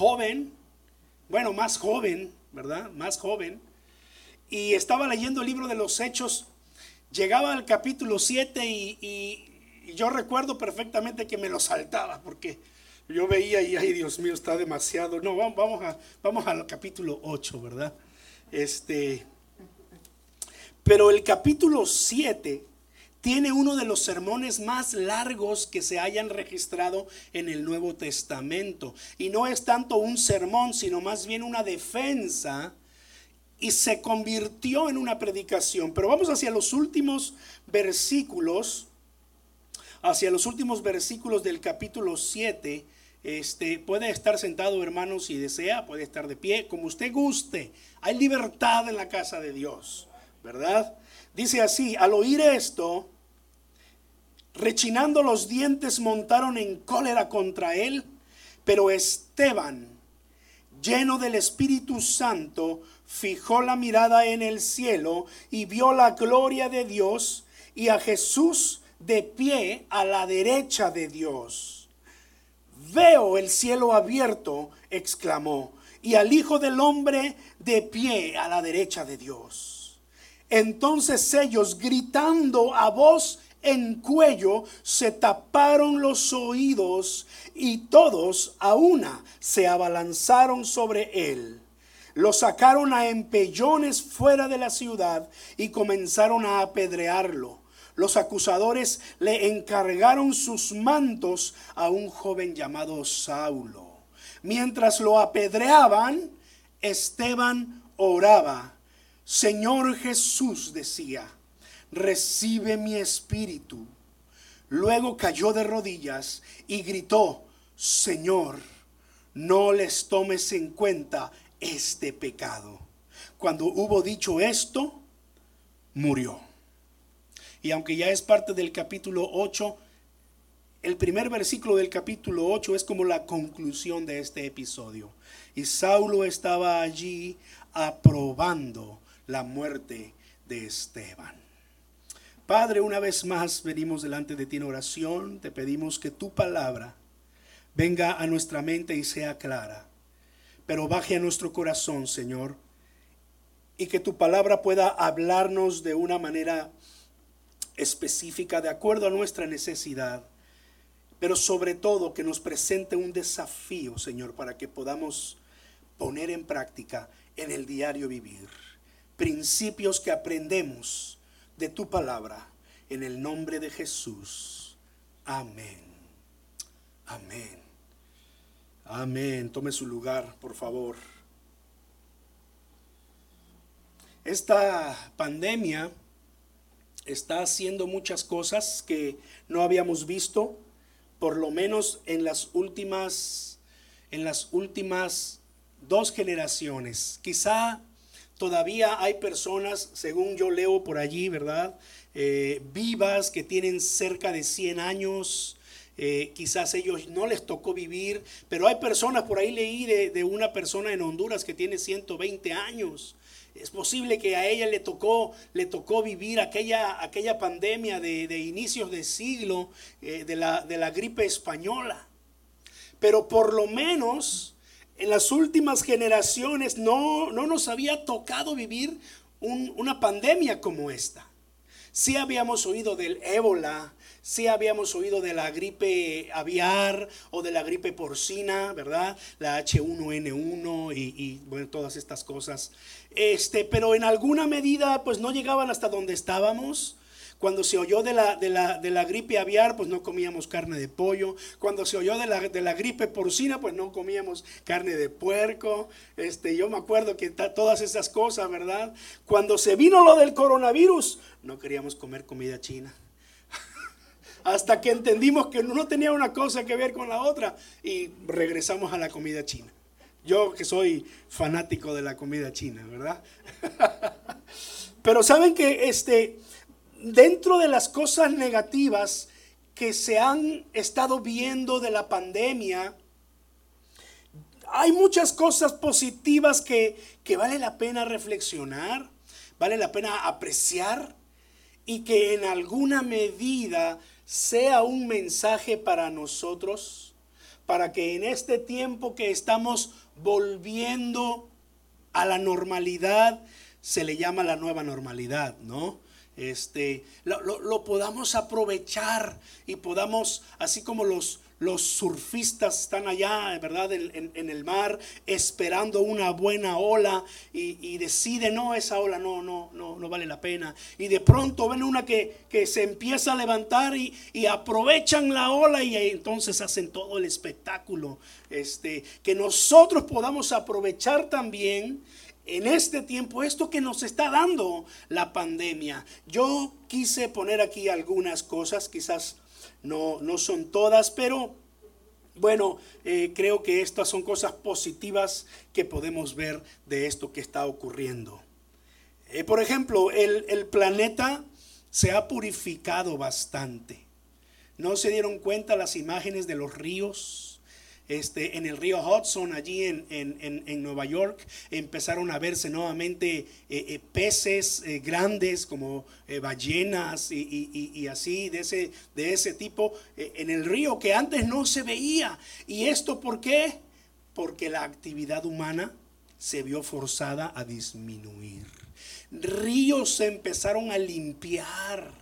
joven, bueno, más joven, ¿verdad? Más joven. Y estaba leyendo el libro de los Hechos. Llegaba al capítulo 7 y, yo recuerdo perfectamente que me lo saltaba porque yo veía y, ay Dios mío, está demasiado. No, vamos, a, vamos al capítulo 8, ¿verdad? Este, pero el capítulo 7 tiene uno de los sermones más largos que se hayan registrado en el Nuevo Testamento. Y no es tanto un sermón, sino más bien una defensa. Y se convirtió en una predicación. Pero vamos hacia los últimos versículos, hacia los últimos versículos del capítulo 7. Este, puede estar sentado, hermanos, si desea, puede estar de pie, como usted guste. Hay libertad en la casa de Dios, ¿verdad? Dice así, al oír esto, rechinando los dientes, montaron en cólera contra él, pero Esteban, lleno del Espíritu Santo, fijó la mirada en el cielo y vio la gloria de Dios y a Jesús de pie a la derecha de Dios. Veo el cielo abierto, exclamó, y al Hijo del Hombre de pie a la derecha de Dios. Entonces ellos, gritando a voz en cuello, se taparon los oídos y todos a una se abalanzaron sobre él. Lo sacaron a empellones fuera de la ciudad y comenzaron a apedrearlo. Los acusadores le encargaron sus mantos a un joven llamado Saulo. Mientras lo apedreaban, Esteban oraba Señor Jesús decía, recibe mi espíritu. Luego cayó de rodillas y gritó, Señor, no les tomes en cuenta este pecado. Cuando hubo dicho esto, murió. Y aunque ya es parte del capítulo 8, el primer versículo del capítulo 8 es como la conclusión de este episodio. Y Saulo estaba allí aprobando la muerte de Esteban. Padre, una vez más venimos delante de ti en oración, te pedimos que tu palabra venga a nuestra mente y sea clara, pero baje a nuestro corazón, Señor, y que tu palabra pueda hablarnos de una manera específica, de acuerdo a nuestra necesidad, pero sobre todo que nos presente un desafío, Señor, para que podamos poner en práctica en el diario vivir. Principios que aprendemos de tu palabra. En el nombre de Jesús. Amén. Amén. Amén. Tome su lugar, por favor. Esta pandemia está haciendo muchas cosas que no habíamos visto, por lo menos en las últimas en las últimas dos generaciones. Quizá todavía hay personas, según yo leo por allí, ¿verdad? Eh, vivas que tienen cerca de 100 años. Eh, quizás ellos no les tocó vivir, pero hay personas, por ahí leí de, una persona en Honduras que tiene 120 años. Es posible que a ella le tocó, le tocó vivir aquella, aquella pandemia de, inicios de siglo eh, de, la, de la gripe española. Pero por lo menos en las últimas generaciones no, no nos había tocado vivir una pandemia como esta. Sí habíamos oído del ébola, sí habíamos oído de la gripe aviar o de la gripe porcina, ¿verdad? La H1N1 y, todas estas cosas. Este, pero en alguna medida pues no llegaban hasta donde estábamos. Cuando se oyó de la, de la, gripe aviar, pues no comíamos carne de pollo. Cuando se oyó de la, de la gripe porcina, pues no comíamos carne de puerco. Este, yo me acuerdo que todas esas cosas, ¿verdad? Cuando se vino lo del coronavirus, no queríamos comer comida china. Hasta que entendimos que no tenía una cosa que ver con la otra y regresamos a la comida china. Yo que soy fanático de la comida china, ¿verdad? Pero saben que este dentro de las cosas negativas que se han estado viendo de la pandemia, hay muchas cosas positivas que, vale la pena reflexionar, vale la pena apreciar y que en alguna medida sea un mensaje para nosotros para que en este tiempo que estamos volviendo a la normalidad, se le llama la nueva normalidad, ¿no? Este, lo, lo podamos aprovechar y podamos, así como los, los surfistas están allá, ¿verdad? En, el mar, esperando una buena ola y, y, deciden, no, esa ola no, no, no, no vale la pena. Y de pronto ven una que, se empieza a levantar y, aprovechan la ola y entonces hacen todo el espectáculo. Este, que nosotros podamos aprovechar también en este tiempo esto que nos está dando la pandemia. Yo quise poner aquí algunas cosas, quizás no, no son todas, pero bueno, eh, creo que estas son cosas positivas que podemos ver de esto que está ocurriendo. Eh, por ejemplo, el, el planeta se ha purificado bastante. ¿No se dieron cuenta las imágenes de los ríos? Este, en el río Hudson, allí en, Nueva York, empezaron a verse nuevamente eh, eh, peces eh, grandes como ballenas y, así, de ese, de ese tipo, en el río que antes no se veía. ¿Y esto por qué? Porque la actividad humana se vio forzada a disminuir. Ríos se empezaron a limpiar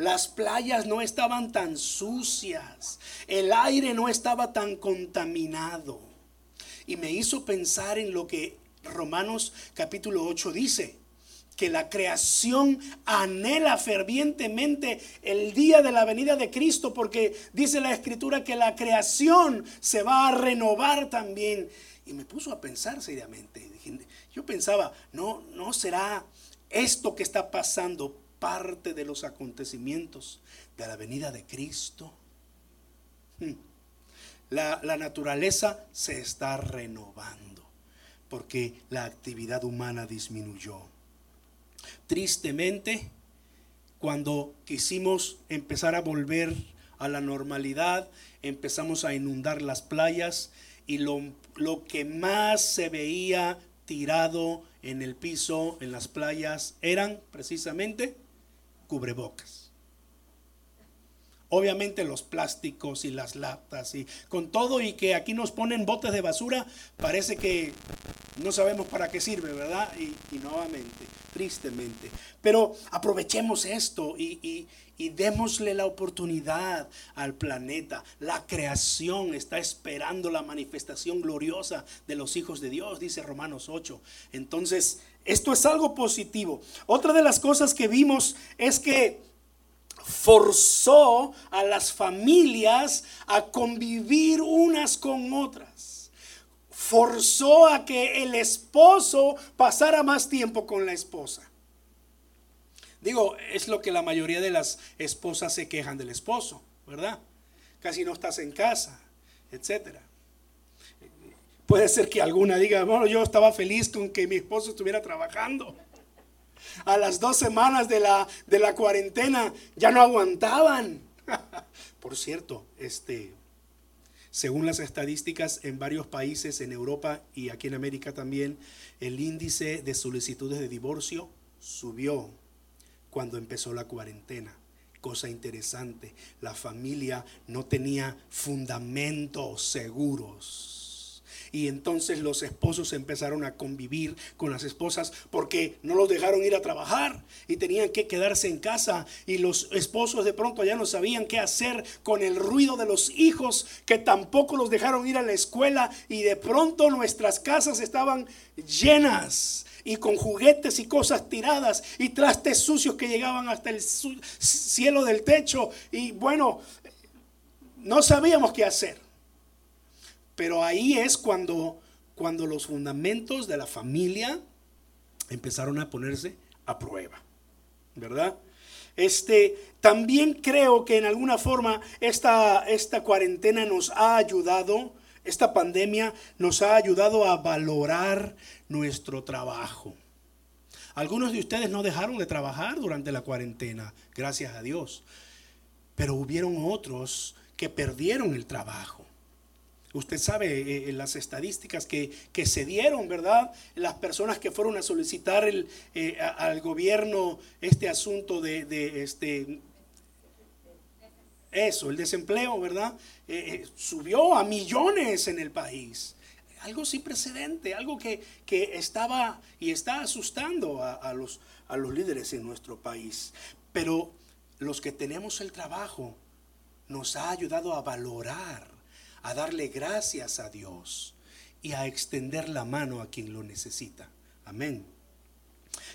las playas no estaban tan sucias. El aire no estaba tan contaminado. Y me hizo pensar en lo que Romanos capítulo 8 dice que la creación anhela fervientemente el día de la venida de Cristo, porque dice la escritura que la creación se va a renovar también. Y me puso a pensar seriamente. Yo pensaba, no, no será esto que está pasando parte de los acontecimientos de la venida de Cristo. Hmm. La, la, naturaleza se está renovando porque la actividad humana disminuyó. Tristemente, cuando quisimos empezar a volver a la normalidad, empezamos a inundar las playas y lo, lo que más se veía tirado en el piso, en las playas, eran precisamente cubrebocas. Obviamente los plásticos y las latas y con todo y que aquí nos ponen botes de basura, parece que no sabemos para qué sirve, ¿verdad? Y, nuevamente, tristemente. Pero aprovechemos esto y, y, y démosle la oportunidad al planeta. La creación está esperando la manifestación gloriosa de los hijos de Dios, dice Romanos 8. Entonces, esto es algo positivo. Otra de las cosas que vimos es que forzó a las familias a convivir unas con otras. Forzó a que el esposo pasara más tiempo con la esposa. Digo, es lo que la mayoría de las esposas se quejan del esposo, ¿verdad? Casi no estás en casa, etcétera. Puede ser que alguna diga, bueno, yo estaba feliz con que mi esposo estuviera trabajando. A las dos semanas de la, de la cuarentena ya no aguantaban. Por cierto, este, según las estadísticas en varios países, en Europa y aquí en América también, el índice de solicitudes de divorcio subió cuando empezó la cuarentena. Cosa interesante, la familia no tenía fundamentos seguros y entonces los esposos empezaron a convivir con las esposas porque no los dejaron ir a trabajar y tenían que quedarse en casa. Y los esposos de pronto ya no sabían qué hacer con el ruido de los hijos que tampoco los dejaron ir a la escuela. Y de pronto nuestras casas estaban llenas y con juguetes y cosas tiradas y trastes sucios que llegaban hasta el cielo del techo. Y bueno, no sabíamos qué hacer. Pero ahí es cuando, cuando los fundamentos de la familia empezaron a ponerse a prueba, ¿verdad? Este, también creo que en alguna forma esta, esta cuarentena nos ha ayudado, esta pandemia nos ha ayudado a valorar nuestro trabajo. Algunos de ustedes no dejaron de trabajar durante la cuarentena, gracias a Dios, pero hubieron otros que perdieron el trabajo. Usted sabe eh, eh, las estadísticas que, se dieron, ¿verdad? Las personas que fueron a solicitar el, eh, al gobierno este asunto de, este Eso, el desempleo, ¿verdad? Subió a millones en el país. Algo sin precedente, algo que, estaba y está asustando a, los, a los líderes en nuestro país. Pero los que tenemos el trabajo nos ha ayudado a valorar, a darle gracias a Dios y a extender la mano a quien lo necesita. Amén.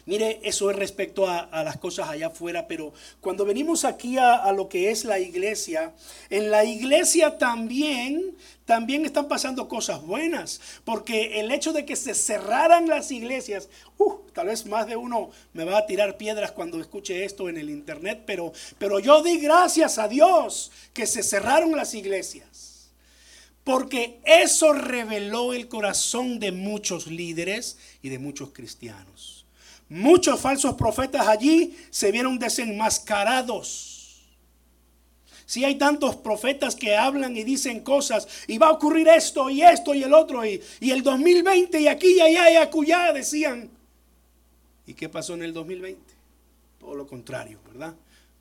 Mire, eso es respecto a, las cosas allá afuera, pero cuando venimos aquí a, lo que es la iglesia, en la iglesia también, también están pasando cosas buenas, porque el hecho de que se cerraran las iglesias, uh, tal vez más de uno me va a tirar piedras cuando escuche esto en el internet, pero, pero yo di gracias a Dios que se cerraron las iglesias. Porque eso reveló el corazón de muchos líderes y de muchos cristianos. Muchos falsos profetas allí se vieron desenmascarados. Si hay tantos profetas que hablan y dicen cosas, y va a ocurrir esto y esto y el otro, y, el 2020 y aquí y allá y acullá, decían. ¿Y qué pasó en el 2020? Todo lo contrario, ¿verdad?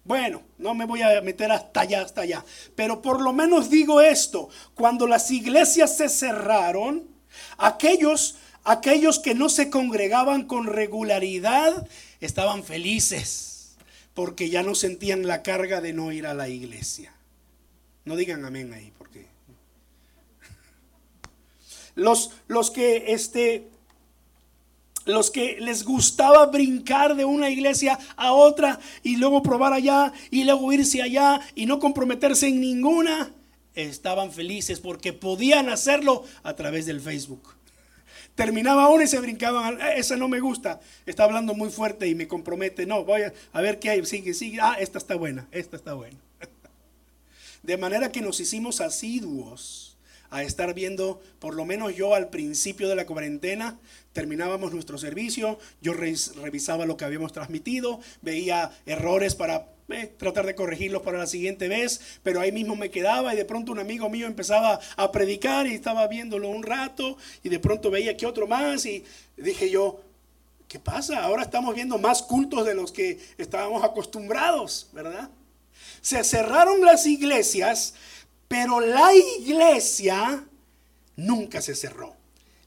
Bueno, no me voy a meter hasta allá, hasta allá. Pero por lo menos digo esto, cuando las iglesias se cerraron, aquellos aquellos que no se congregaban con regularidad estaban felices porque ya no sentían la carga de no ir a la iglesia. No digan amén ahí, porque los, los que este los que les gustaba brincar de una iglesia a otra y luego probar allá y luego irse allá y no comprometerse en ninguna, estaban felices porque podían hacerlo a través del Facebook. Terminaba uno y se brincaban. Ah, esa no me gusta. Está hablando muy fuerte y me compromete. No, voy a, ver qué hay. Sigue, sigue. Ah, esta está buena. Esta está buena. De manera que nos hicimos asiduos a estar viendo, por lo menos yo al principio de la cuarentena, terminábamos nuestro servicio, yo revisaba lo que habíamos transmitido, veía errores para tratar de corregirlos para la siguiente vez, pero ahí mismo me quedaba y de pronto un amigo mío empezaba a predicar y estaba viéndolo un rato y de pronto veía que otro más y dije yo, ¿qué pasa? Ahora estamos viendo más cultos de los que estábamos acostumbrados, ¿verdad? Se cerraron las iglesias, pero la iglesia nunca se cerró.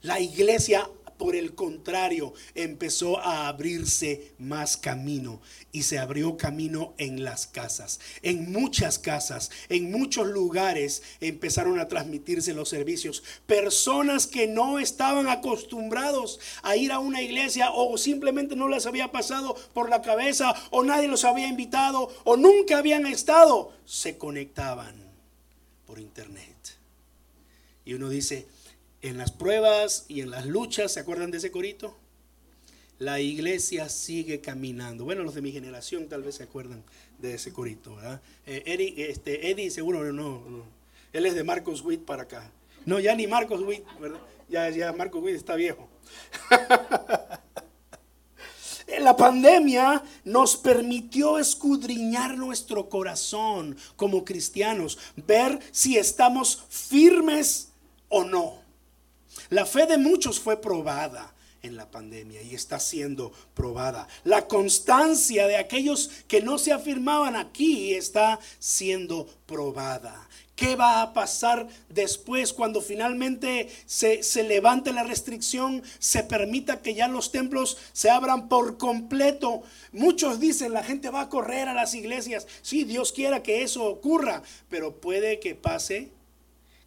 La iglesia por el contrario, empezó a abrirse más camino y se abrió camino en las casas. En muchas casas, en muchos lugares empezaron a transmitirse los servicios. Personas que no estaban acostumbrados a ir a una iglesia o simplemente no les había pasado por la cabeza o nadie los había invitado o nunca habían estado, se conectaban por internet. Y uno dice, en las pruebas y en las luchas, ¿se acuerdan de ese corito? La iglesia sigue caminando. Bueno, los de mi generación tal vez se acuerdan de ese corito, ¿verdad? Eh, Eddie, este, Eddie seguro no, no, Él es de Marcos Witt para acá. No, ya ni Marcos Witt. Ya, ya Marcos Witt está viejo. La pandemia nos permitió escudriñar nuestro corazón como cristianos, ver si estamos firmes o no. La fe de muchos fue probada en la pandemia y está siendo probada. La constancia de aquellos que no se afirmaban aquí está siendo probada. ¿Qué va a pasar después cuando finalmente se, levante la restricción, se permita que ya los templos se abran por completo? Muchos dicen, la gente va a correr a las iglesias. Sí, Dios quiera que eso ocurra, pero puede que pase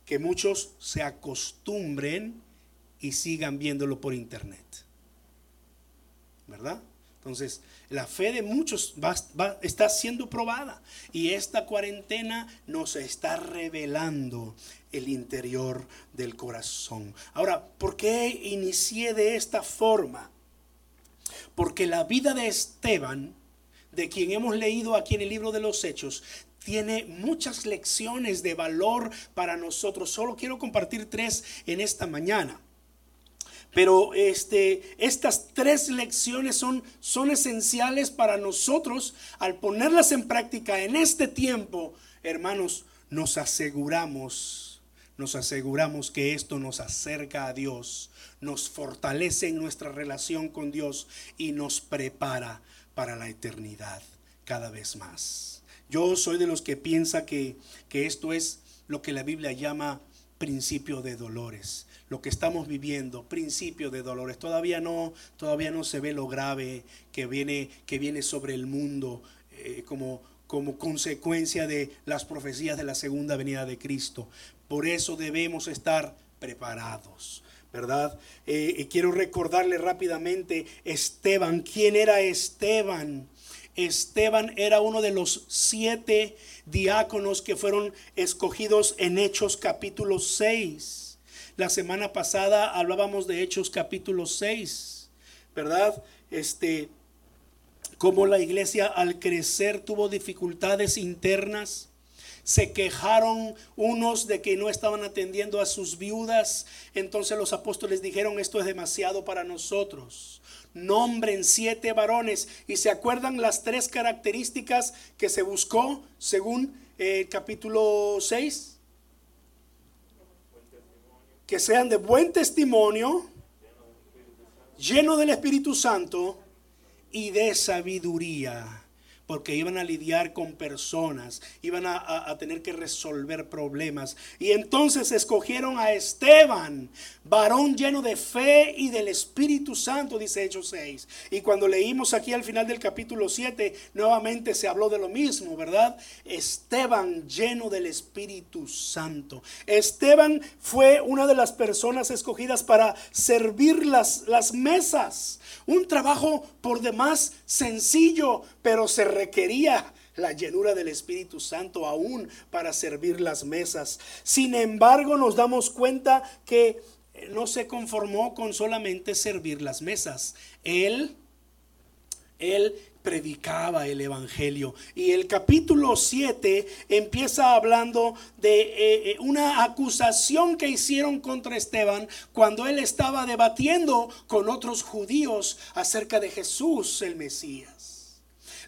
que muchos se acostumbren y sigan viéndolo por internet. ¿Verdad? Entonces, la fe de muchos está siendo probada y esta cuarentena nos está revelando el interior del corazón. Ahora, ¿por qué inicié de esta forma? Porque la vida de Esteban, de quien hemos leído aquí en el libro de los Hechos, tiene muchas lecciones de valor para nosotros. Solo quiero compartir tres en esta mañana. Pero este, estas tres lecciones son, son esenciales para nosotros al ponerlas en práctica en este tiempo, hermanos, nos aseguramos, nos aseguramos que esto nos acerca a Dios, nos fortalece en nuestra relación con Dios y nos prepara para la eternidad cada vez más. Yo soy de los que piensa que, que esto es lo que la Biblia llama principio de dolores. Lo que estamos viviendo, principio de dolores. Todavía no, todavía no se ve lo grave que viene, que viene sobre el mundo eh, como, como consecuencia de las profecías de la segunda venida de Cristo. Por eso debemos estar preparados. ¿Verdad? Eh, quiero recordarle rápidamente Esteban. ¿Quién era Esteban? Esteban era uno de los siete diáconos que fueron escogidos en Hechos capítulo 6. La semana pasada hablábamos de Hechos capítulo 6, ¿verdad? Este, cómo la iglesia al crecer tuvo dificultades internas. Se quejaron unos de que no estaban atendiendo a sus viudas. Entonces los apóstoles dijeron, esto es demasiado para nosotros nombren siete varones. Y se acuerdan las tres características que se buscó según el eh, capítulo 6. Que sean de buen testimonio, lleno del Espíritu Santo y de sabiduría porque iban a lidiar con personas, iban a, tener que resolver problemas. Y entonces escogieron a Esteban, varón lleno de fe y del Espíritu Santo, dice Hechos 6. Y cuando leímos aquí al final del capítulo 7, nuevamente se habló de lo mismo, ¿verdad? Esteban lleno del Espíritu Santo. Esteban fue una de las personas escogidas para servir las, las mesas. Un trabajo por demás sencillo, pero se requería la llenura del Espíritu Santo aún para servir las mesas. Sin embargo, nos damos cuenta que no se conformó con solamente servir las mesas. Él, él predicaba el Evangelio. Y el capítulo 7 empieza hablando de eh, eh, una acusación que hicieron contra Esteban cuando él estaba debatiendo con otros judíos acerca de Jesús el Mesías.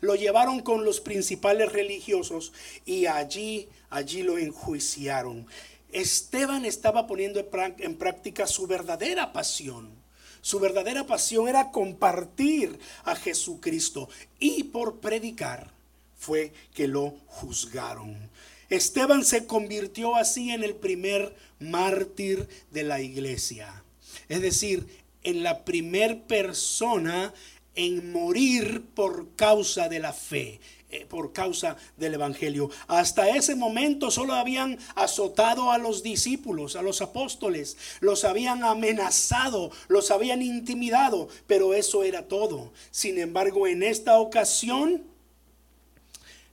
Lo llevaron con los principales religiosos y allí, allí lo enjuiciaron. Esteban estaba poniendo en práctica su verdadera pasión su verdadera pasión era compartir a Jesucristo y por predicar fue que lo juzgaron. Esteban se convirtió así en el primer mártir de la iglesia. Es decir, en la primer persona en morir por causa de la fe. Eh, por causa del Evangelio. Hasta ese momento solo habían azotado a los discípulos, a los apóstoles, los habían amenazado, los habían intimidado, pero eso era todo. Sin embargo, en esta ocasión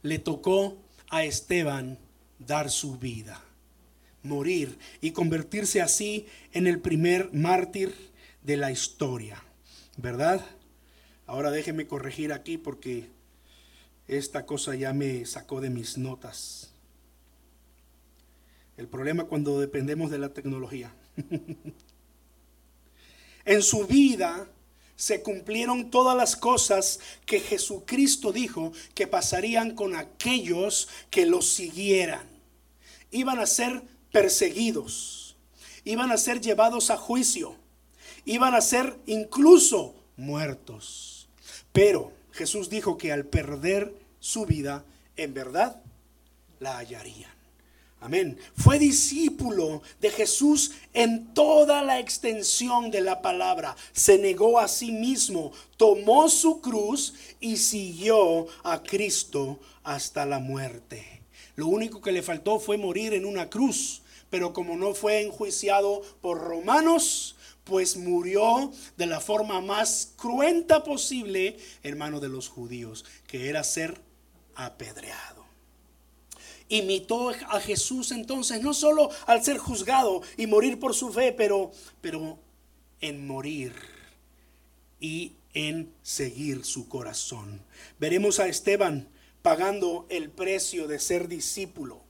le tocó a Esteban dar su vida, morir y convertirse así en el primer mártir de la historia, ¿verdad? Ahora déjeme corregir aquí porque esta cosa ya me sacó de mis notas. El problema cuando dependemos de la tecnología. en su vida se cumplieron todas las cosas que Jesucristo dijo que pasarían con aquellos que lo siguieran. Iban a ser perseguidos, iban a ser llevados a juicio, iban a ser incluso muertos. Pero Jesús dijo que al perder su vida, en verdad la hallarían. Amén. Fue discípulo de Jesús en toda la extensión de la palabra. Se negó a sí mismo, tomó su cruz y siguió a Cristo hasta la muerte. Lo único que le faltó fue morir en una cruz, pero como no fue enjuiciado por romanos, pues murió de la forma más cruenta posible, hermano de los judíos, que era ser apedreado. Imitó a Jesús entonces, no solo al ser juzgado y morir por su fe, pero, pero en morir y en seguir su corazón. Veremos a Esteban pagando el precio de ser discípulo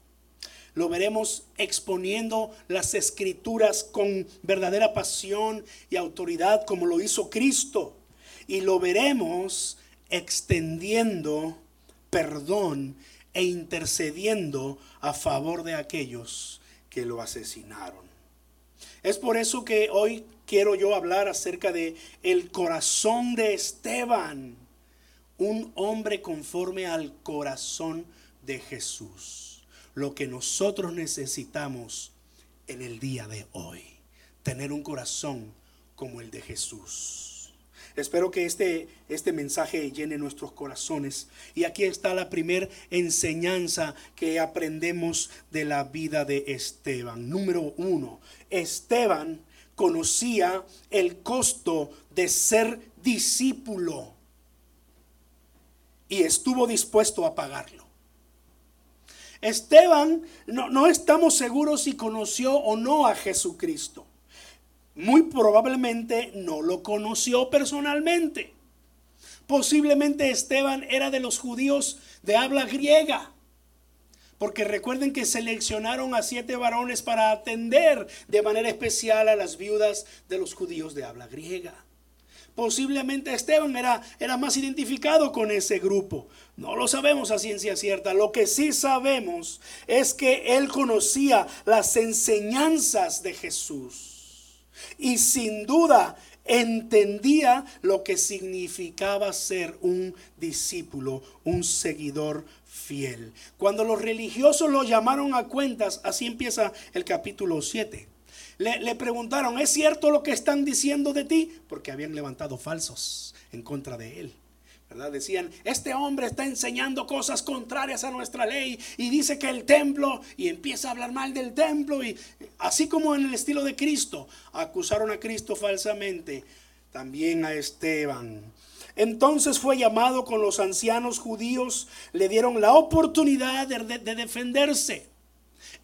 lo veremos exponiendo las escrituras con verdadera pasión y autoridad como lo hizo Cristo. Y lo veremos extendiendo perdón e intercediendo a favor de aquellos que lo asesinaron. Es por eso que hoy quiero yo hablar acerca de el corazón de Esteban, un hombre conforme al corazón de Jesús. Lo que nosotros necesitamos en el día de hoy. Tener un corazón como el de Jesús. Espero que este, este mensaje llene nuestros corazones. Y aquí está la primera enseñanza que aprendemos de la vida de Esteban. Número uno, Esteban conocía el costo de ser discípulo y estuvo dispuesto a pagarlo. Esteban, no, no, estamos seguros si conoció o no a Jesucristo. Muy probablemente no lo conoció personalmente. Posiblemente Esteban era de los judíos de habla griega. Porque recuerden que seleccionaron a siete varones para atender de manera especial a las viudas de los judíos de habla griega. Posiblemente Esteban era, era más identificado con ese grupo. No lo sabemos a ciencia cierta. Lo que sí sabemos es que él conocía las enseñanzas de Jesús. Y sin duda entendía lo que significaba ser un discípulo, un seguidor fiel. Cuando los religiosos lo llamaron a cuentas, así empieza el capítulo 7. Le, preguntaron, ¿es cierto lo que están diciendo de ti? Porque habían levantado falsos en contra de él. ¿verdad? Decían, este hombre está enseñando cosas contrarias a nuestra ley y dice que el templo, y empieza a hablar mal del templo, y así como en el estilo de Cristo, acusaron a Cristo falsamente, también a Esteban. Entonces fue llamado con los ancianos judíos, le dieron la oportunidad de, defenderse.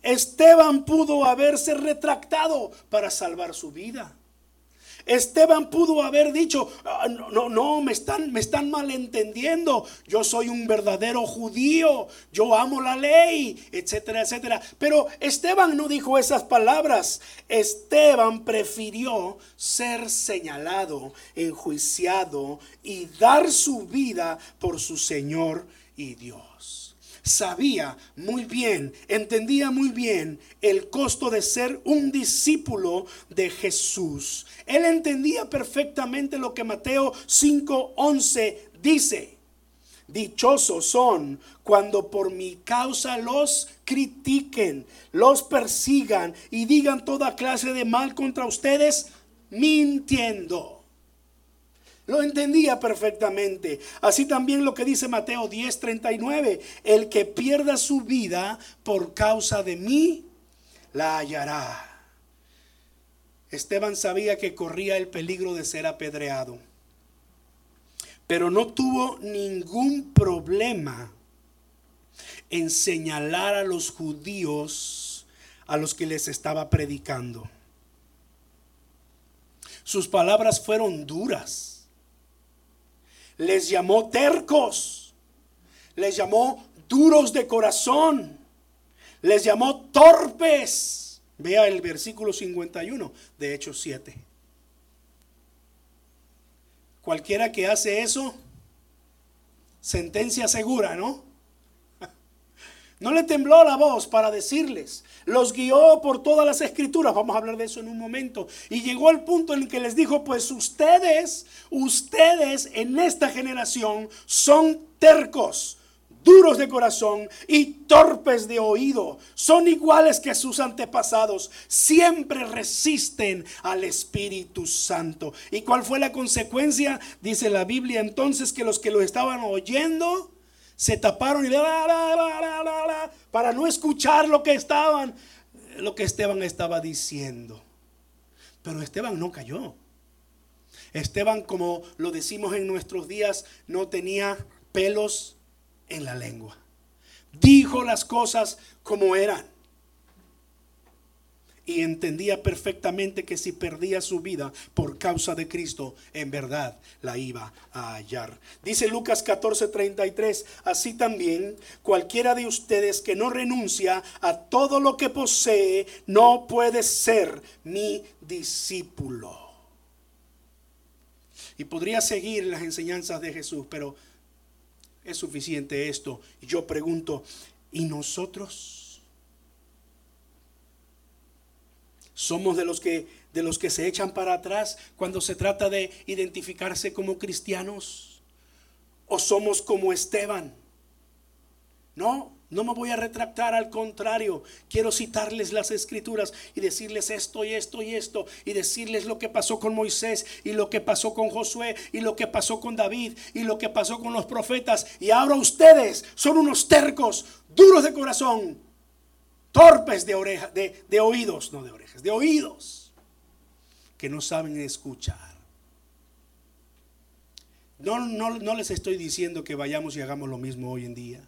Esteban pudo haberse retractado para salvar su vida. Esteban pudo haber dicho, ah, no, no, me están, me están malentendiendo. Yo soy un verdadero judío, yo amo la ley, etcétera, etcétera. Pero Esteban no dijo esas palabras. Esteban prefirió ser señalado, enjuiciado y dar su vida por su Señor y Dios sabía muy bien, entendía muy bien el costo de ser un discípulo de Jesús. Él entendía perfectamente lo que Mateo 5:11 dice. Dichosos son cuando por mi causa los critiquen, los persigan y digan toda clase de mal contra ustedes, mintiendo. Lo entendía perfectamente. Así también lo que dice Mateo 10:39, el que pierda su vida por causa de mí, la hallará. Esteban sabía que corría el peligro de ser apedreado, pero no tuvo ningún problema en señalar a los judíos a los que les estaba predicando. Sus palabras fueron duras les llamó tercos, les llamó duros de corazón, les llamó torpes. Vea el versículo 51 de Hechos 7. Cualquiera que hace eso, sentencia segura, ¿no? No le tembló la voz para decirles, los guió por todas las escrituras, vamos a hablar de eso en un momento, y llegó al punto en que les dijo, pues ustedes, ustedes en esta generación son tercos, duros de corazón y torpes de oído. Son iguales que sus antepasados. Siempre resisten al Espíritu Santo. ¿Y cuál fue la consecuencia? Dice la Biblia entonces que los que lo estaban oyendo se taparon y para no escuchar lo que estaban, lo que Esteban estaba diciendo. Pero Esteban no cayó. Esteban, como lo decimos en nuestros días, no tenía pelos en la lengua. Dijo las cosas como eran y entendía perfectamente que si perdía su vida por causa de Cristo, en verdad la iba a hallar. Dice Lucas 14:33, así también cualquiera de ustedes que no renuncia a todo lo que posee, no puede ser mi discípulo. Y podría seguir las enseñanzas de Jesús, pero es suficiente esto. Y yo pregunto, ¿y nosotros? Somos de los que de los que se echan para atrás cuando se trata de identificarse como cristianos o somos como Esteban. No, No me voy a retractar, al contrario, quiero citarles las escrituras y decirles esto y esto y esto y decirles lo que pasó con Moisés y lo que pasó con Josué y lo que pasó con David y lo que pasó con los profetas. Y ahora ustedes son unos tercos, duros de corazón, torpes de oreja, de, de oídos, no de orejas, de oídos, que no saben escuchar. No, no, no les estoy diciendo que vayamos y hagamos lo mismo hoy en día.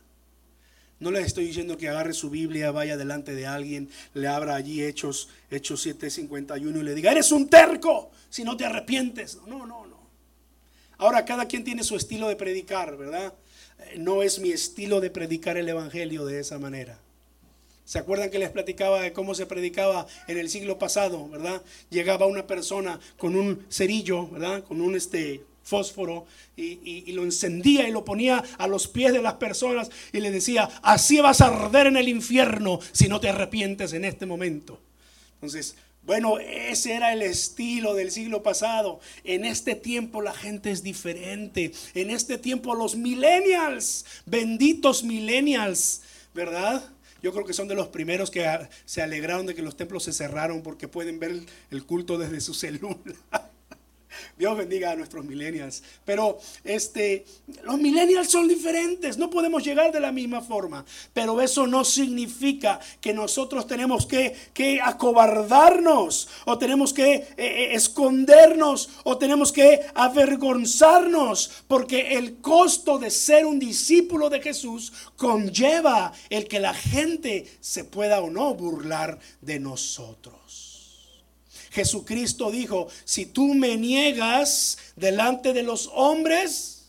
No les estoy diciendo que agarre su Biblia, vaya delante de alguien, le abra allí Hechos, Hechos 7:51 y le diga, eres un terco si no te arrepientes. No, no, no. Ahora cada quien tiene su estilo de predicar, ¿verdad? Eh, no es mi estilo de predicar el Evangelio de esa manera. ¿Se acuerdan que les platicaba de cómo se predicaba en el siglo pasado, verdad? Llegaba una persona con un cerillo, ¿verdad? Con un este fósforo y, lo encendía y lo ponía a los pies de las personas y le decía, así vas a arder en el infierno si no te arrepientes en este momento. Entonces, bueno, ese era el estilo del siglo pasado. En este tiempo la gente es diferente. En este tiempo los millennials, benditos millennials, ¿verdad? Yo creo que son de los primeros que se alegraron de que los templos se cerraron porque pueden ver el culto desde su celular. Dios bendiga a nuestros millennials. Pero este, los millennials son diferentes, no podemos llegar de la misma forma. Pero eso no significa que nosotros tenemos que, que acobardarnos o tenemos que eh, eh, escondernos o tenemos que avergonzarnos. Porque el costo de ser un discípulo de Jesús conlleva el que la gente se pueda o no burlar de nosotros. Jesucristo dijo, si tú me niegas delante de los hombres,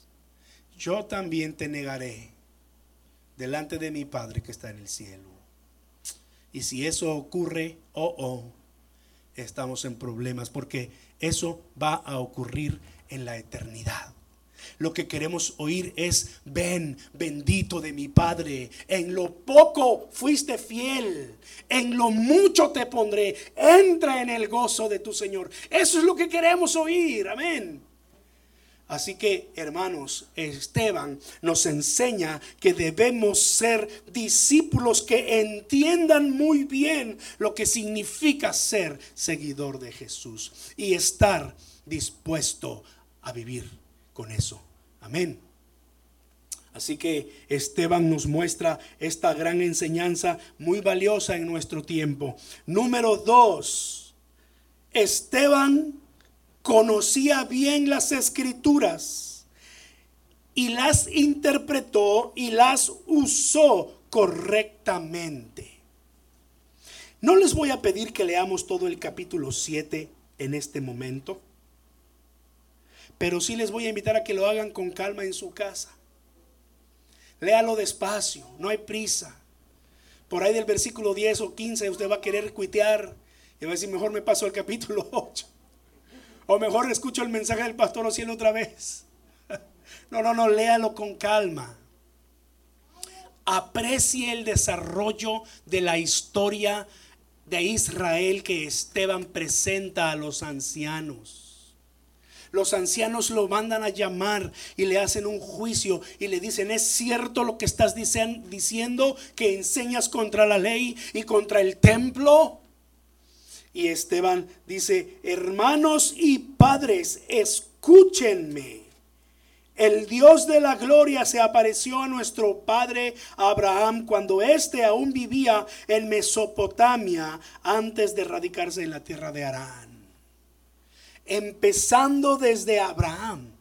yo también te negaré delante de mi Padre que está en el cielo. Y si eso ocurre, oh, oh, estamos en problemas porque eso va a ocurrir en la eternidad. Lo que queremos oír es, ven, bendito de mi Padre, en lo poco fuiste fiel, en lo mucho te pondré, entra en el gozo de tu Señor. Eso es lo que queremos oír, amén. Así que, hermanos, Esteban nos enseña que debemos ser discípulos que entiendan muy bien lo que significa ser seguidor de Jesús y estar dispuesto a vivir con eso. Amén. Así que Esteban nos muestra esta gran enseñanza muy valiosa en nuestro tiempo. Número dos, Esteban conocía bien las escrituras y las interpretó y las usó correctamente. No les voy a pedir que leamos todo el capítulo 7 en este momento. Pero sí les voy a invitar a que lo hagan con calma en su casa. Léalo despacio, no hay prisa. Por ahí del versículo 10 o 15 usted va a querer cuitear y va a decir, mejor me paso el capítulo 8. O mejor escucho el mensaje del pastor o cielo otra vez. No, no, no, léalo con calma. Aprecie el desarrollo de la historia de Israel que Esteban presenta a los ancianos. Los ancianos lo mandan a llamar y le hacen un juicio y le dicen, ¿es cierto lo que estás diciendo que enseñas contra la ley y contra el templo? Y Esteban dice, hermanos y padres, escúchenme. El Dios de la gloria se apareció a nuestro padre Abraham cuando éste aún vivía en Mesopotamia antes de radicarse en la tierra de Arán empezando desde Abraham.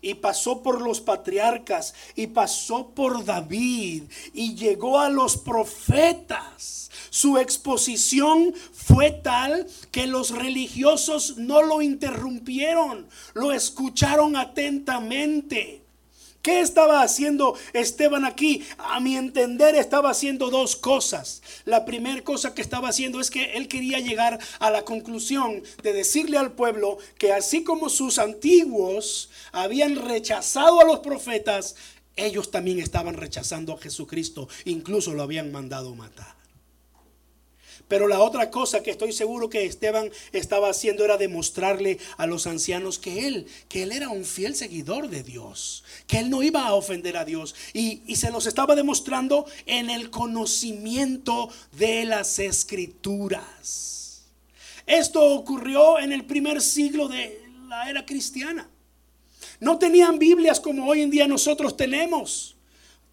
Y pasó por los patriarcas y pasó por David y llegó a los profetas. Su exposición fue tal que los religiosos no lo interrumpieron, lo escucharon atentamente. ¿Qué estaba haciendo Esteban aquí? A mi entender estaba haciendo dos cosas. La primera cosa que estaba haciendo es que él quería llegar a la conclusión de decirle al pueblo que así como sus antiguos habían rechazado a los profetas, ellos también estaban rechazando a Jesucristo, incluso lo habían mandado matar. Pero la otra cosa que estoy seguro que Esteban estaba haciendo era demostrarle a los ancianos que él, que él era un fiel seguidor de Dios, que él no iba a ofender a Dios. Y, se los estaba demostrando en el conocimiento de las escrituras. Esto ocurrió en el primer siglo de la era cristiana. No tenían Biblias como hoy en día nosotros tenemos.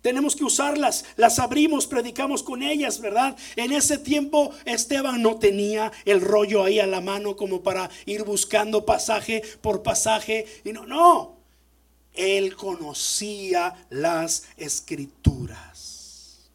Tenemos que usarlas, las abrimos, predicamos con ellas, ¿verdad? En ese tiempo Esteban no tenía el rollo ahí a la mano como para ir buscando pasaje por pasaje. Y no, no. Él conocía las escrituras.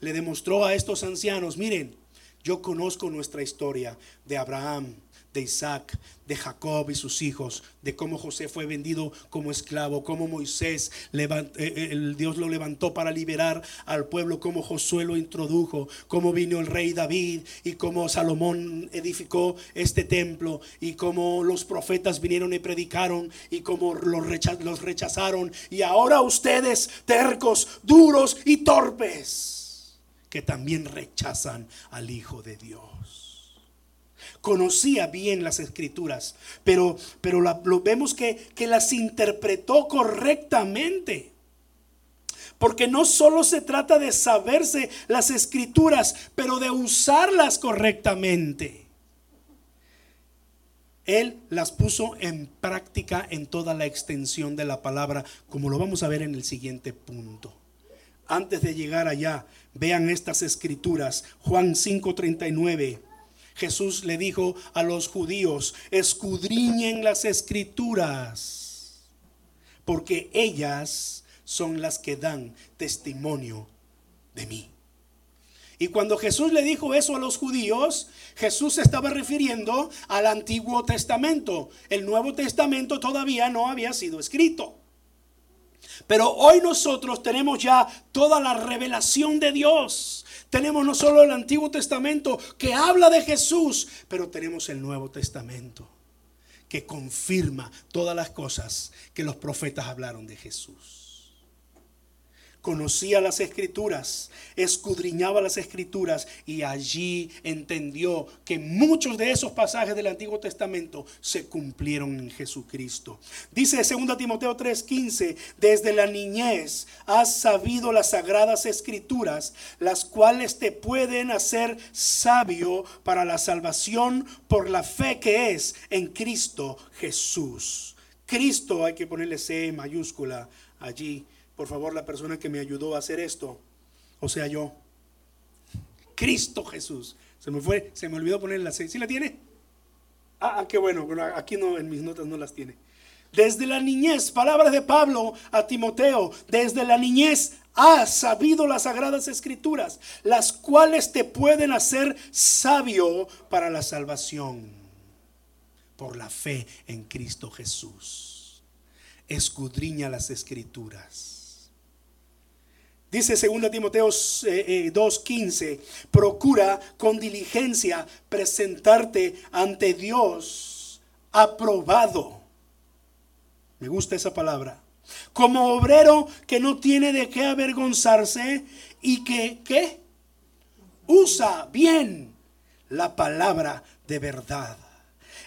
Le demostró a estos ancianos, miren, yo conozco nuestra historia de Abraham, de Isaac, de Jacob y sus hijos, de cómo José fue vendido como esclavo, cómo Moisés, eh, eh, el Dios lo levantó para liberar al pueblo, cómo Josué lo introdujo, cómo vino el rey David y cómo Salomón edificó este templo y cómo los profetas vinieron y predicaron y cómo los rechazaron. Y ahora ustedes, tercos, duros y torpes, que también rechazan al Hijo de Dios conocía bien las escrituras, pero, pero lo vemos que, que las interpretó correctamente. Porque no solo se trata de saberse las escrituras, pero de usarlas correctamente. Él las puso en práctica en toda la extensión de la palabra, como lo vamos a ver en el siguiente punto. Antes de llegar allá, vean estas escrituras. Juan 5:39. Jesús le dijo a los judíos, escudriñen las escrituras, porque ellas son las que dan testimonio de mí. Y cuando Jesús le dijo eso a los judíos, Jesús se estaba refiriendo al Antiguo Testamento. El Nuevo Testamento todavía no había sido escrito. Pero hoy nosotros tenemos ya toda la revelación de Dios. Tenemos no solo el Antiguo Testamento que habla de Jesús, pero tenemos el Nuevo Testamento que confirma todas las cosas que los profetas hablaron de Jesús conocía las escrituras, escudriñaba las escrituras y allí entendió que muchos de esos pasajes del Antiguo Testamento se cumplieron en Jesucristo. Dice 2 Timoteo 3:15, desde la niñez has sabido las sagradas escrituras, las cuales te pueden hacer sabio para la salvación por la fe que es en Cristo Jesús. Cristo hay que ponerle C mayúscula allí por favor, la persona que me ayudó a hacer esto, o sea, yo, Cristo Jesús. Se me fue, se me olvidó poner la C. ¿Sí la tiene? Ah, ah qué bueno, aquí no, en mis notas no las tiene. Desde la niñez, palabras de Pablo a Timoteo, desde la niñez has sabido las sagradas escrituras, las cuales te pueden hacer sabio para la salvación por la fe en Cristo Jesús. Escudriña las escrituras Dice 2 Timoteo 2:15, eh, eh, procura con diligencia presentarte ante Dios aprobado. Me gusta esa palabra. Como obrero que no tiene de qué avergonzarse y que, ¿qué? Usa bien la palabra de verdad.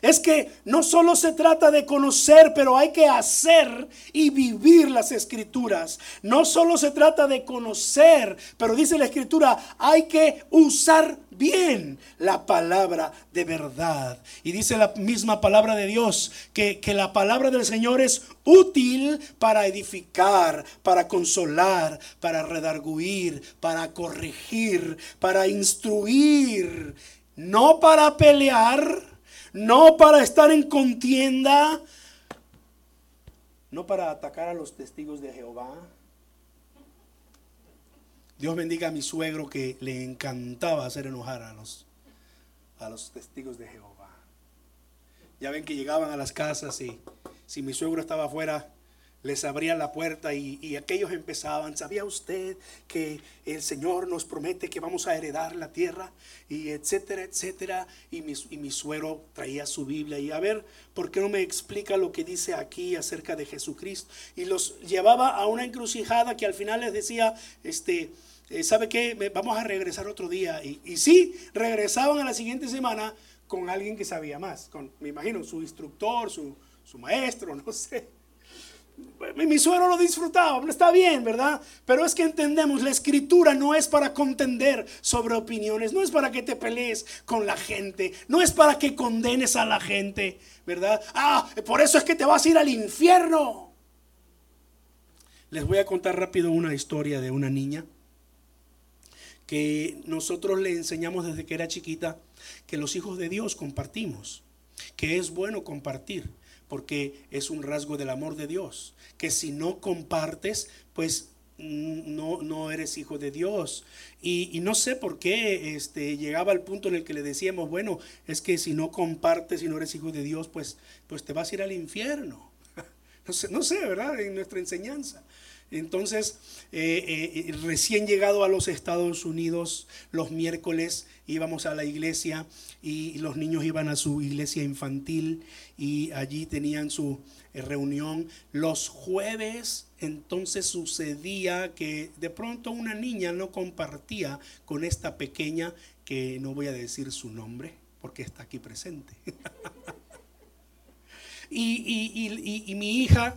Es que no solo se trata de conocer, pero hay que hacer y vivir las escrituras. No solo se trata de conocer, pero dice la escritura, hay que usar bien la palabra de verdad. Y dice la misma palabra de Dios que, que, la palabra del Señor es útil para edificar, para consolar, para redarguir, para corregir, para instruir, no para pelear no para estar en contienda, no para atacar a los testigos de Jehová. Dios bendiga a mi suegro que le encantaba hacer enojar a los, a los testigos de Jehová. Ya ven que llegaban a las casas y si mi suegro estaba afuera, les abrían la puerta y, aquellos empezaban, ¿sabía usted que el Señor nos promete que vamos a heredar la tierra? Y etcétera, etcétera. Y mi, y mi suero traía su Biblia y a ver, ¿por qué no me explica lo que dice aquí acerca de Jesucristo? Y los llevaba a una encrucijada que al final les decía, este, eh, ¿sabe qué? Vamos a regresar otro día. Y, y sí, regresaban a la siguiente semana con alguien que sabía más, con, me imagino, su instructor, su, su maestro, no sé. Mi suegro lo disfrutaba, está bien, ¿verdad? Pero es que entendemos, la escritura no es para contender sobre opiniones, no es para que te pelees con la gente, no es para que condenes a la gente, ¿verdad? Ah, por eso es que te vas a ir al infierno. Les voy a contar rápido una historia de una niña que nosotros le enseñamos desde que era chiquita que los hijos de Dios compartimos, que es bueno compartir, porque es un rasgo del amor de Dios, que si no compartes, pues no, no eres hijo de Dios. Y, no sé por qué este, llegaba al punto en el que le decíamos, bueno, es que si no compartes y no eres hijo de Dios, pues, pues te vas a ir al infierno. No sé, no sé, ¿verdad? En nuestra enseñanza. Entonces, eh, eh, recién llegado a los Estados Unidos, los miércoles íbamos a la iglesia y los niños iban a su iglesia infantil y allí tenían su eh, reunión. Los jueves entonces sucedía que de pronto una niña no compartía con esta pequeña, que no voy a decir su nombre porque está aquí presente. y, mi hija,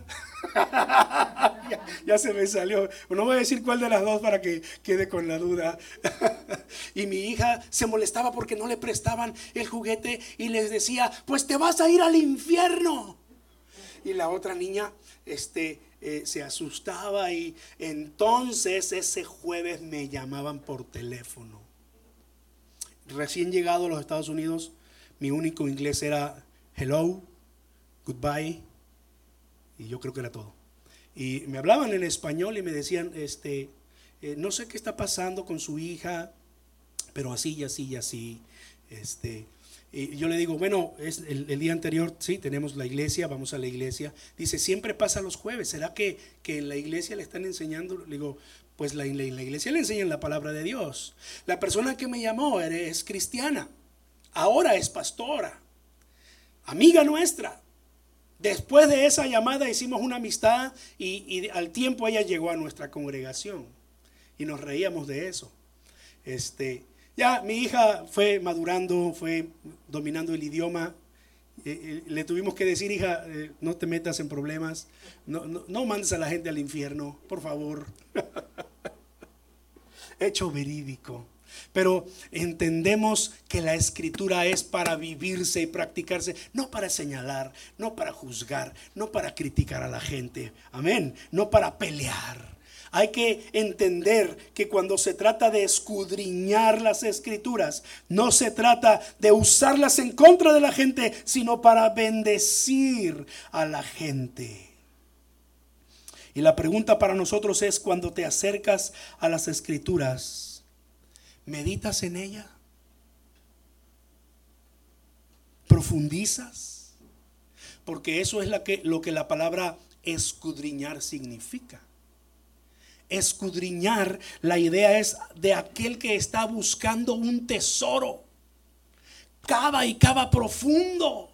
ya, se me salió, no voy a decir cuál de las dos para que quede con la duda. y mi hija se molestaba porque no le prestaban el juguete y les decía, pues te vas a ir al infierno. Y la otra niña este, eh, se asustaba y entonces ese jueves me llamaban por teléfono. Recién llegado a los Estados Unidos, mi único inglés era hello, goodbye, y yo creo que era todo. Y me hablaban en español y me decían, este, eh, no sé qué está pasando con su hija, pero así y así y así. Este, y yo le digo, bueno, es el, día anterior, sí, tenemos la iglesia, vamos a la iglesia. Dice, siempre pasa los jueves. ¿Será que, que en la iglesia le están enseñando? Le digo, pues la, en la iglesia le enseñan la palabra de Dios. La persona que me llamó es cristiana, ahora es pastora, amiga nuestra. Después de esa llamada hicimos una amistad y, al tiempo ella llegó a nuestra congregación y nos reíamos de eso. Este, ya mi hija fue madurando, fue dominando el idioma. Eh, eh, le tuvimos que decir, hija, eh, no te metas en problemas, no, no, no mandes a la gente al infierno, por favor. Hecho verídico. Pero entendemos que la escritura es para vivirse y practicarse, no para señalar, no para juzgar, no para criticar a la gente. Amén. No para pelear. Hay que entender que cuando se trata de escudriñar las escrituras, no se trata de usarlas en contra de la gente, sino para bendecir a la gente. Y la pregunta para nosotros es, cuando te acercas a las escrituras, ¿Meditas en ella? ¿Profundizas? Porque eso es lo que, la palabra escudriñar significa. Escudriñar, la idea es de aquel que está buscando un tesoro. Cava y cava profundo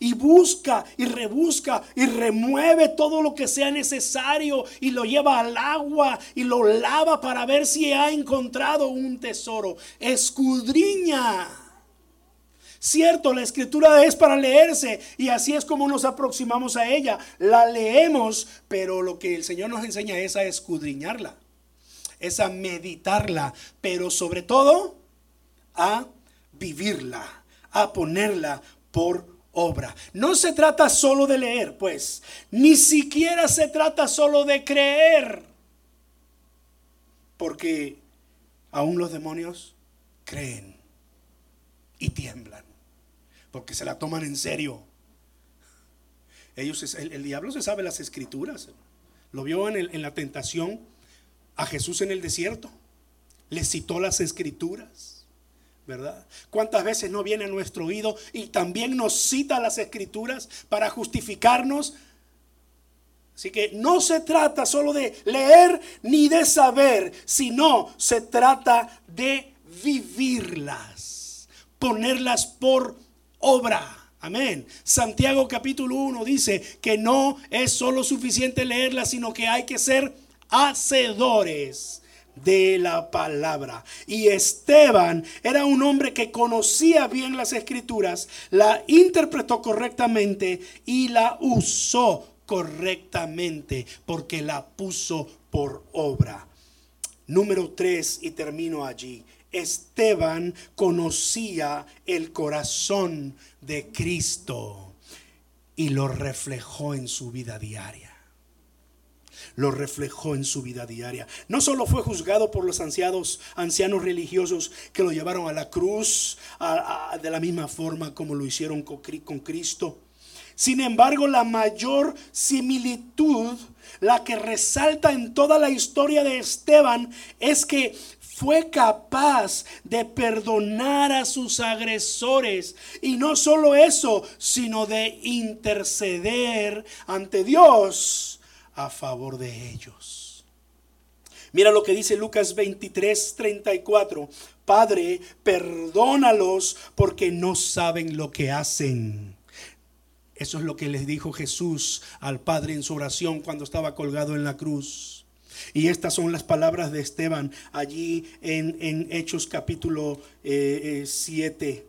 y busca y rebusca y remueve todo lo que sea necesario y lo lleva al agua y lo lava para ver si ha encontrado un tesoro. Escudriña. Cierto, la escritura es para leerse y así es como nos aproximamos a ella. La leemos, pero lo que el Señor nos enseña es a escudriñarla, es a meditarla, pero sobre todo a vivirla, a ponerla por obra. No se trata solo de leer, pues, ni siquiera se trata solo de creer, porque aún los demonios creen y tiemblan, porque se la toman en serio. Ellos, el, diablo se sabe las escrituras, lo vio en, en la tentación a Jesús en el desierto, le citó las escrituras. ¿Verdad? ¿Cuántas veces no viene a nuestro oído y también nos cita las escrituras para justificarnos? Así que no se trata solo de leer ni de saber, sino se trata de vivirlas, ponerlas por obra. Amén. Santiago capítulo 1 dice que no es solo suficiente leerlas, sino que hay que ser hacedores de la palabra. Y Esteban era un hombre que conocía bien las escrituras, la interpretó correctamente y la usó correctamente porque la puso por obra. Número tres, y termino allí. Esteban conocía el corazón de Cristo y lo reflejó en su vida diaria lo reflejó en su vida diaria. No solo fue juzgado por los ancianos, ancianos religiosos que lo llevaron a la cruz de la misma forma como lo hicieron con, con Cristo. Sin embargo, la mayor similitud, la que resalta en toda la historia de Esteban, es que fue capaz de perdonar a sus agresores. Y no solo eso, sino de interceder ante Dios a favor de ellos. Mira lo que dice Lucas 23, 34. Padre, perdónalos porque no saben lo que hacen. Eso es lo que les dijo Jesús al Padre en su oración cuando estaba colgado en la cruz. Y estas son las palabras de Esteban allí en, Hechos capítulo 7. Eh,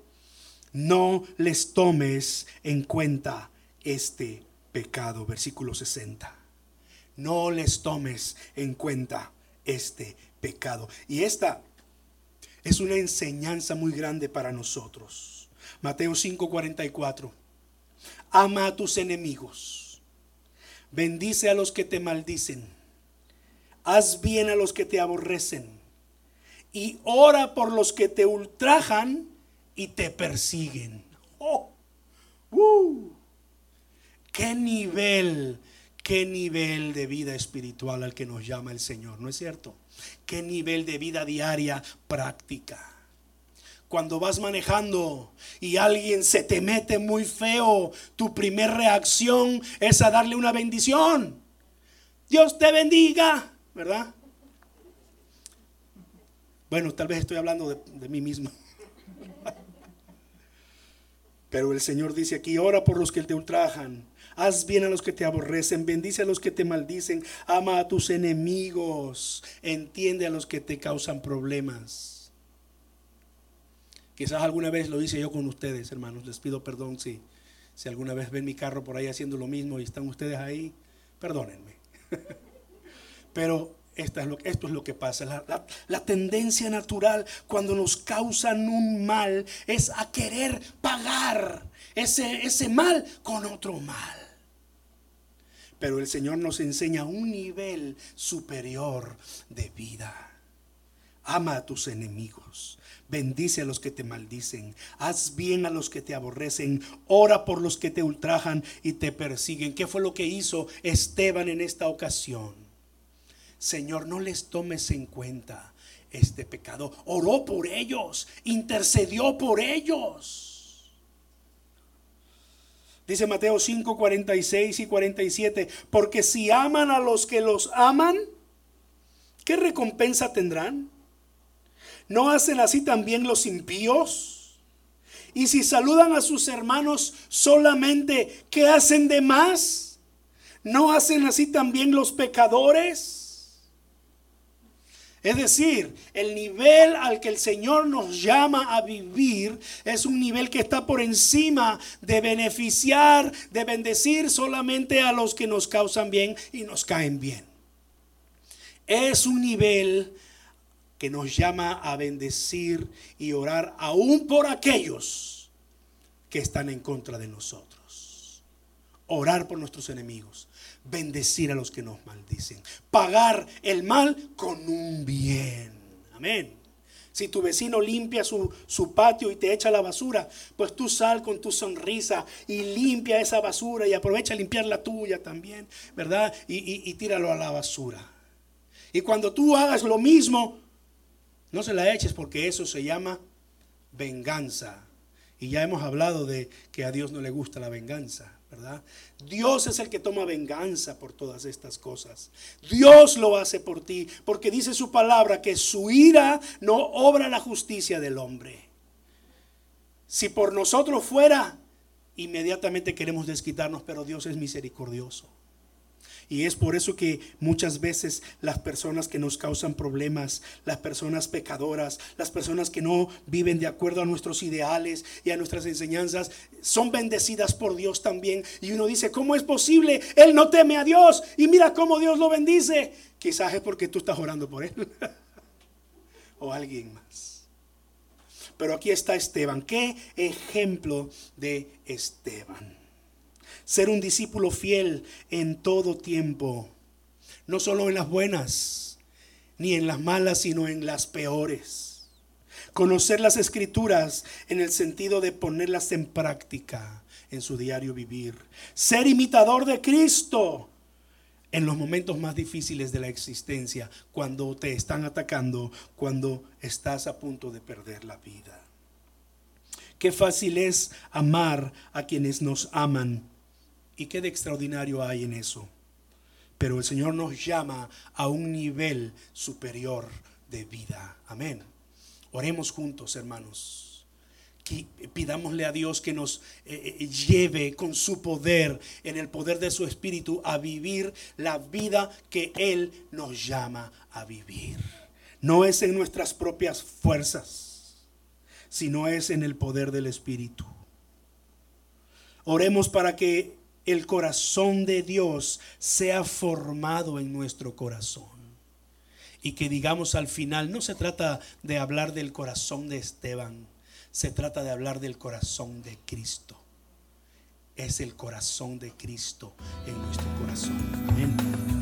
no les tomes en cuenta este pecado. Versículo 60 no les tomes en cuenta este pecado. Y esta es una enseñanza muy grande para nosotros. Mateo 5:44. Ama a tus enemigos. Bendice a los que te maldicen. Haz bien a los que te aborrecen. Y ora por los que te ultrajan y te persiguen. Oh, uh, ¡Qué nivel qué nivel de vida espiritual al que nos llama el Señor, ¿no es cierto? Qué nivel de vida diaria práctica. Cuando vas manejando y alguien se te mete muy feo, tu primera reacción es a darle una bendición. Dios te bendiga, ¿verdad? Bueno, tal vez estoy hablando de, de mí mismo. Pero el Señor dice aquí, ora por los que te ultrajan Haz bien a los que te aborrecen, bendice a los que te maldicen, ama a tus enemigos, entiende a los que te causan problemas. Quizás alguna vez lo hice yo con ustedes, hermanos. Les pido perdón si, si alguna vez ven mi carro por ahí haciendo lo mismo y están ustedes ahí. Perdónenme. Pero esto es, lo, que pasa. La, la, tendencia natural cuando nos causan un mal es a querer pagar ese, ese mal con otro mal. Pero el Señor nos enseña un nivel superior de vida. Ama a tus enemigos. Bendice a los que te maldicen. Haz bien a los que te aborrecen. Ora por los que te ultrajan y te persiguen. ¿Qué fue lo que hizo Esteban en esta ocasión? Señor, no les tomes en cuenta este pecado. Oró por ellos. Intercedió por ellos. Dice Mateo 5, 46 y 47, porque si aman a los que los aman, ¿qué recompensa tendrán? ¿No hacen así también los impíos? Y si saludan a sus hermanos solamente, ¿qué hacen de más? ¿No hacen así también los pecadores? Es decir, el nivel al que el Señor nos llama a vivir es un nivel que está por encima de beneficiar, de bendecir solamente a los que nos causan bien y nos caen bien. Es un nivel que nos llama a bendecir y orar aún por aquellos que están en contra de nosotros. Orar por nuestros enemigos bendecir a los que nos maldicen, pagar el mal con un bien. Amén. Si tu vecino limpia su, patio y te echa la basura, pues tú sal con tu sonrisa y limpia esa basura y aprovecha a limpiar la tuya también, ¿verdad? Y, y tíralo a la basura. Y cuando tú hagas lo mismo, no se la eches porque eso se llama venganza. Y ya hemos hablado de que a Dios no le gusta la venganza. Dios es el que toma venganza por todas estas cosas. Dios lo hace por ti, porque dice su palabra que su ira no obra la justicia del hombre. Si por nosotros fuera, inmediatamente queremos desquitarnos, pero Dios es misericordioso. Y es por eso que muchas veces las personas que nos causan problemas, las personas pecadoras, las personas que no viven de acuerdo a nuestros ideales y a nuestras enseñanzas, son bendecidas por Dios también. Y uno dice, ¿cómo es posible? Él no teme a Dios y mira cómo Dios lo bendice. Quizás es porque tú estás orando por Él o alguien más. Pero aquí está Esteban. ¿Qué ejemplo de Esteban? Ser un discípulo fiel en todo tiempo, no solo en las buenas, ni en las malas, sino en las peores. Conocer las escrituras en el sentido de ponerlas en práctica en su diario vivir. Ser imitador de Cristo en los momentos más difíciles de la existencia, cuando te están atacando, cuando estás a punto de perder la vida. Qué fácil es amar a quienes nos aman ¿Y qué de extraordinario hay en eso? Pero el Señor nos llama a un nivel superior de vida. Amén. Oremos juntos, hermanos. pidámosle a Dios que nos eh, eh, lleve con su poder, en el poder de su Espíritu, a vivir la vida que Él nos llama a vivir. No es en nuestras propias fuerzas, sino es en el poder del Espíritu. Oremos para que el corazón de Dios sea formado en nuestro corazón. Y que digamos al final, no se trata de hablar del corazón de Esteban, se trata de hablar del corazón de Cristo. Es el corazón de Cristo en nuestro corazón. Amén.